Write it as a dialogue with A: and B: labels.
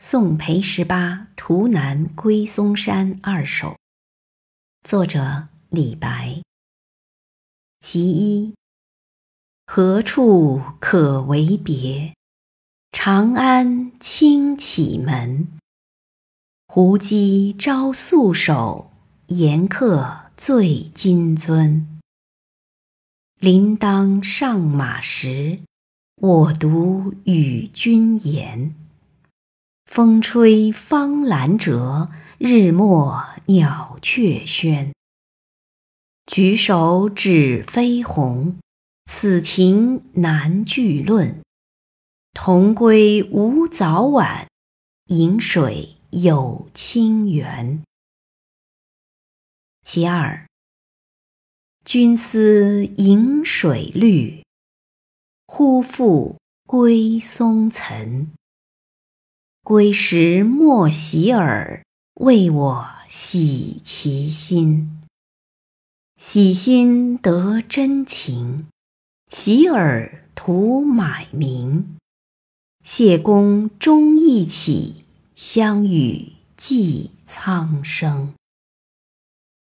A: 宋裴十八图南归松山二首，作者李白。其一，何处可为别？长安轻启门。胡姬招素手，严客醉金樽。临当上马时，我独与君言。风吹芳兰折，日没鸟雀喧。举手指飞鸿，此情难具论。同归无早晚，饮水有清源。其二，君思饮水绿，忽复归松岑。归时莫喜耳，为我喜其心。喜心得真情，喜耳图买名。谢公终一起，相与寄苍生。